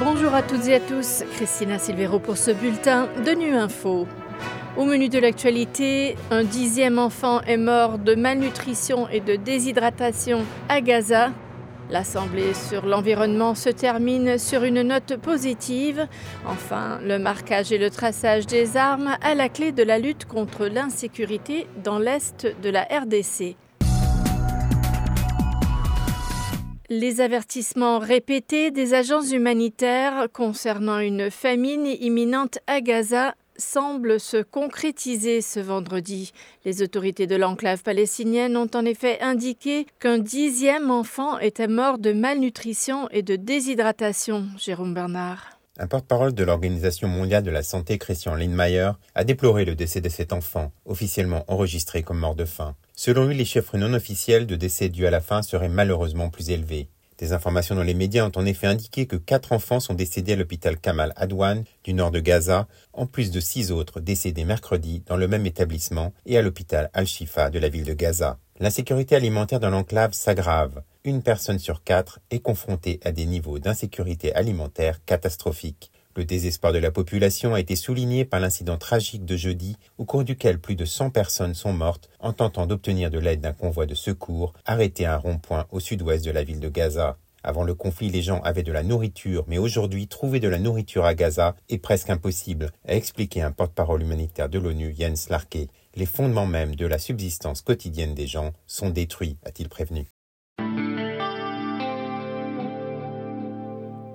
Bonjour à toutes et à tous, Christina Silvero pour ce bulletin de Nu Info. Au menu de l'actualité, un dixième enfant est mort de malnutrition et de déshydratation à Gaza. L'Assemblée sur l'environnement se termine sur une note positive. Enfin, le marquage et le traçage des armes à la clé de la lutte contre l'insécurité dans l'Est de la RDC. Les avertissements répétés des agences humanitaires concernant une famine imminente à Gaza semblent se concrétiser ce vendredi. Les autorités de l'enclave palestinienne ont en effet indiqué qu'un dixième enfant était mort de malnutrition et de déshydratation. Jérôme Bernard. Un porte-parole de l'Organisation mondiale de la santé, Christian Lindmeier, a déploré le décès de cet enfant, officiellement enregistré comme mort de faim. Selon lui, les chiffres non officiels de décès dus à la faim seraient malheureusement plus élevés. Des informations dans les médias ont en effet indiqué que quatre enfants sont décédés à l'hôpital Kamal Adwan du nord de Gaza, en plus de six autres décédés mercredi dans le même établissement et à l'hôpital Al-Shifa de la ville de Gaza. L'insécurité alimentaire dans l'enclave s'aggrave. Une personne sur quatre est confrontée à des niveaux d'insécurité alimentaire catastrophiques. Le désespoir de la population a été souligné par l'incident tragique de jeudi, au cours duquel plus de 100 personnes sont mortes en tentant d'obtenir de l'aide d'un convoi de secours arrêté à un rond-point au sud-ouest de la ville de Gaza. Avant le conflit, les gens avaient de la nourriture, mais aujourd'hui, trouver de la nourriture à Gaza est presque impossible, a expliqué un porte-parole humanitaire de l'ONU, Jens Larke. Les fondements même de la subsistance quotidienne des gens sont détruits, a-t-il prévenu.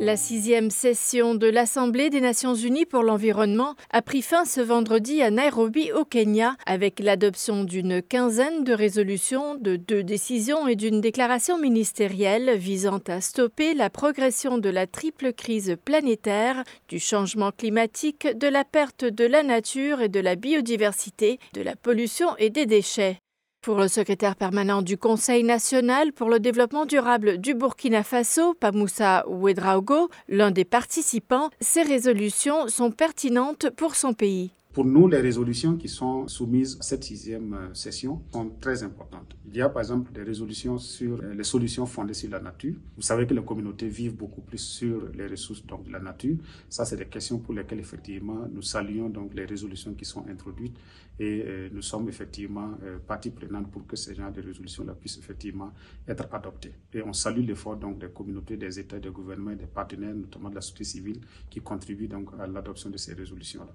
La sixième session de l'Assemblée des Nations Unies pour l'environnement a pris fin ce vendredi à Nairobi au Kenya avec l'adoption d'une quinzaine de résolutions, de deux décisions et d'une déclaration ministérielle visant à stopper la progression de la triple crise planétaire, du changement climatique, de la perte de la nature et de la biodiversité, de la pollution et des déchets. Pour le secrétaire permanent du Conseil national pour le développement durable du Burkina Faso, Pamoussa Ouedraogo, l'un des participants, ces résolutions sont pertinentes pour son pays. Pour nous, les résolutions qui sont soumises à cette sixième euh, session sont très importantes. Il y a par exemple des résolutions sur euh, les solutions fondées sur la nature. Vous savez que les communautés vivent beaucoup plus sur les ressources donc, de la nature. Ça, c'est des questions pour lesquelles effectivement nous saluons donc les résolutions qui sont introduites et euh, nous sommes effectivement partie prenante pour que ces genres de résolutions-là puissent effectivement être adoptées. Et on salue l'effort donc des communautés, des États, des gouvernements, des partenaires, notamment de la société civile, qui contribuent donc à l'adoption de ces résolutions-là.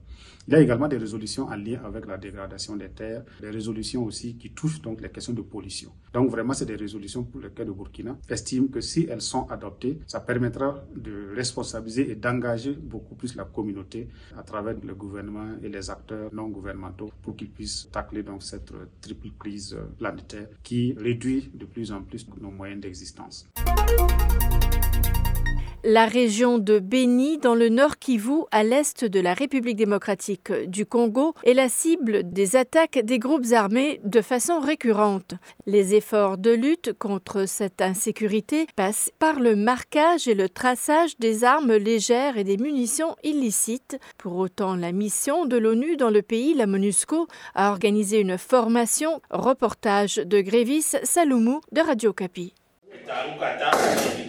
Il y a également des résolutions en lien avec la dégradation des terres, des résolutions aussi qui touchent donc les questions de pollution. Donc vraiment, c'est des résolutions pour lesquelles le Burkina estime que si elles sont adoptées, ça permettra de responsabiliser et d'engager beaucoup plus la communauté à travers le gouvernement et les acteurs non gouvernementaux pour qu'ils puissent tacler donc cette triple crise planétaire qui réduit de plus en plus nos moyens d'existence. La région de Beni, dans le nord Kivu, à l'est de la République démocratique du Congo, est la cible des attaques des groupes armés de façon récurrente. Les efforts de lutte contre cette insécurité passent par le marquage et le traçage des armes légères et des munitions illicites. Pour autant, la mission de l'ONU dans le pays, la MONUSCO, a organisé une formation. Reportage de Grévis Saloumou de Radio Capi.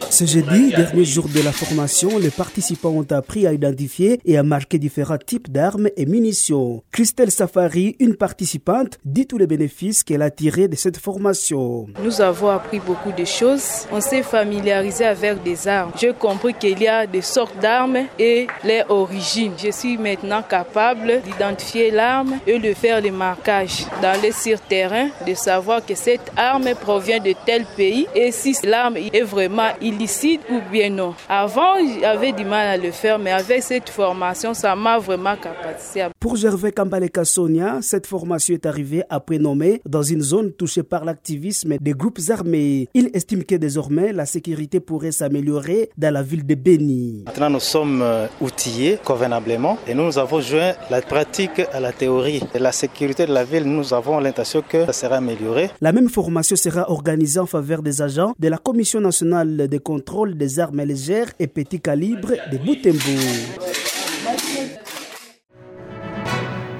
Ce jeudi, dernier jour de la formation, les participants ont appris à identifier et à marquer différents types d'armes et munitions. Christelle Safari, une participante, dit tous les bénéfices qu'elle a tirés de cette formation. Nous avons appris beaucoup de choses. On s'est familiarisé avec des armes. J'ai compris qu'il y a des sortes d'armes et les origines. Je suis maintenant capable d'identifier l'arme et de faire le marquage dans les sur terrain, de savoir que cette arme provient de tel pays et si l'arme est vraiment illicite ou bien non. Avant, j'avais du mal à le faire, mais avec cette formation, ça m'a vraiment capacité. Pour Gervais Kambale Sonia, cette formation est arrivée après nommer dans une zone touchée par l'activisme des groupes armés. Il estime que désormais, la sécurité pourrait s'améliorer dans la ville de Beni. Maintenant, nous sommes euh, outillés convenablement et nous avons joint la pratique à la théorie. la sécurité de la ville, nous avons l'intention que ça sera amélioré. La même formation sera organisée en faveur des agents de la Commission nationale de contrôle des armes légères et petits calibres de Boutembo.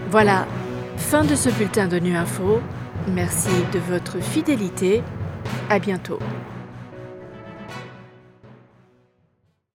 Voilà, fin de ce bulletin de Nu Info. Merci de votre fidélité. À bientôt.